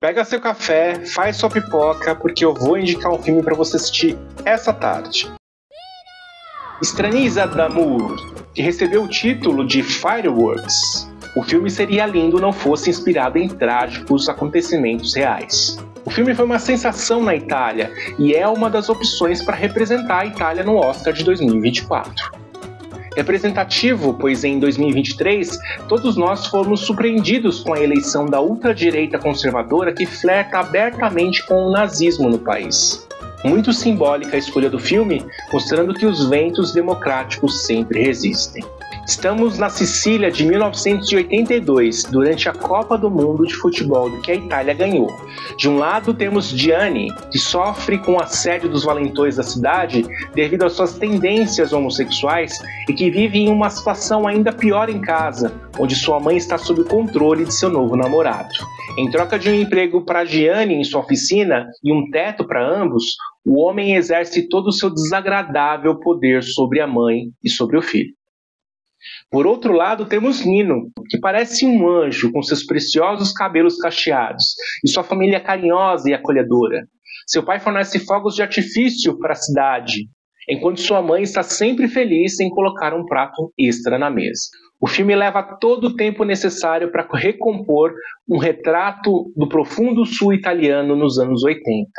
Pega seu café, faz sua pipoca, porque eu vou indicar um filme para você assistir essa tarde. Estraniza d'Amour, que recebeu o título de Fireworks. O filme seria lindo não fosse inspirado em trágicos acontecimentos reais. O filme foi uma sensação na Itália e é uma das opções para representar a Itália no Oscar de 2024. Representativo, pois em 2023 todos nós fomos surpreendidos com a eleição da ultradireita conservadora que flerta abertamente com o nazismo no país. Muito simbólica a escolha do filme, mostrando que os ventos democráticos sempre resistem. Estamos na Sicília de 1982, durante a Copa do Mundo de Futebol que a Itália ganhou. De um lado temos Gianni, que sofre com o assédio dos valentões da cidade devido às suas tendências homossexuais e que vive em uma situação ainda pior em casa, onde sua mãe está sob o controle de seu novo namorado. Em troca de um emprego para Gianni em sua oficina e um teto para ambos, o homem exerce todo o seu desagradável poder sobre a mãe e sobre o filho. Por outro lado, temos Nino, que parece um anjo com seus preciosos cabelos cacheados e sua família carinhosa e acolhedora. Seu pai fornece fogos de artifício para a cidade, enquanto sua mãe está sempre feliz em colocar um prato extra na mesa. O filme leva todo o tempo necessário para recompor um retrato do profundo sul italiano nos anos 80.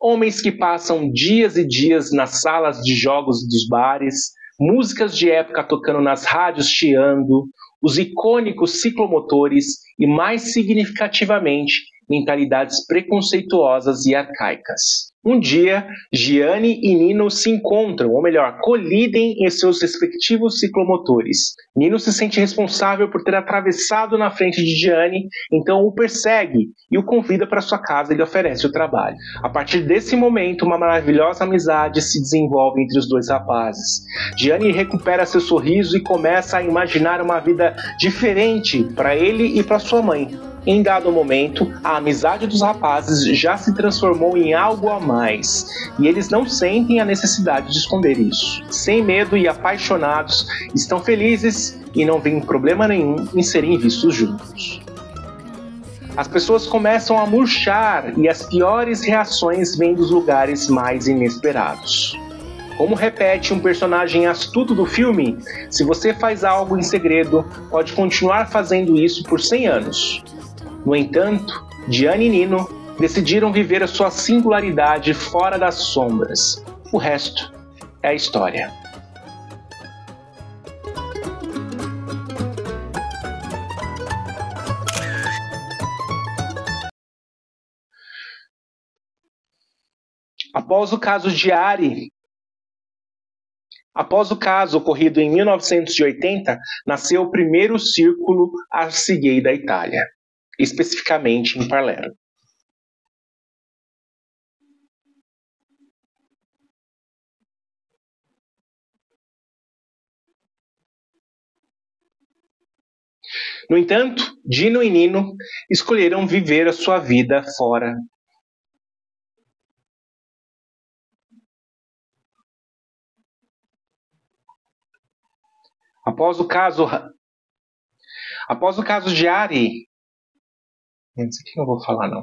Homens que passam dias e dias nas salas de jogos dos bares, músicas de época tocando nas rádios chiando, os icônicos ciclomotores e, mais significativamente, mentalidades preconceituosas e arcaicas. Um dia, Gianni e Nino se encontram, ou melhor, colidem em seus respectivos ciclomotores. Nino se sente responsável por ter atravessado na frente de Gianni, então o persegue e o convida para sua casa e lhe oferece o trabalho. A partir desse momento, uma maravilhosa amizade se desenvolve entre os dois rapazes. Gianni recupera seu sorriso e começa a imaginar uma vida diferente para ele e para sua mãe. Em dado momento, a amizade dos rapazes já se transformou em algo a mais, e eles não sentem a necessidade de esconder isso. Sem medo e apaixonados, estão felizes e não veem problema nenhum em serem vistos juntos. As pessoas começam a murchar e as piores reações vêm dos lugares mais inesperados. Como repete um personagem astuto do filme, se você faz algo em segredo, pode continuar fazendo isso por 100 anos. No entanto, Gianni e Nino decidiram viver a sua singularidade fora das sombras. O resto é a história. Após o caso de Ari, Após o caso ocorrido em 1980, nasceu o primeiro círculo arcigay da Itália especificamente em Palermo. No entanto, Dino e Nino escolheram viver a sua vida fora. Após o caso Após o caso de Ari, isso aqui não vou falar não.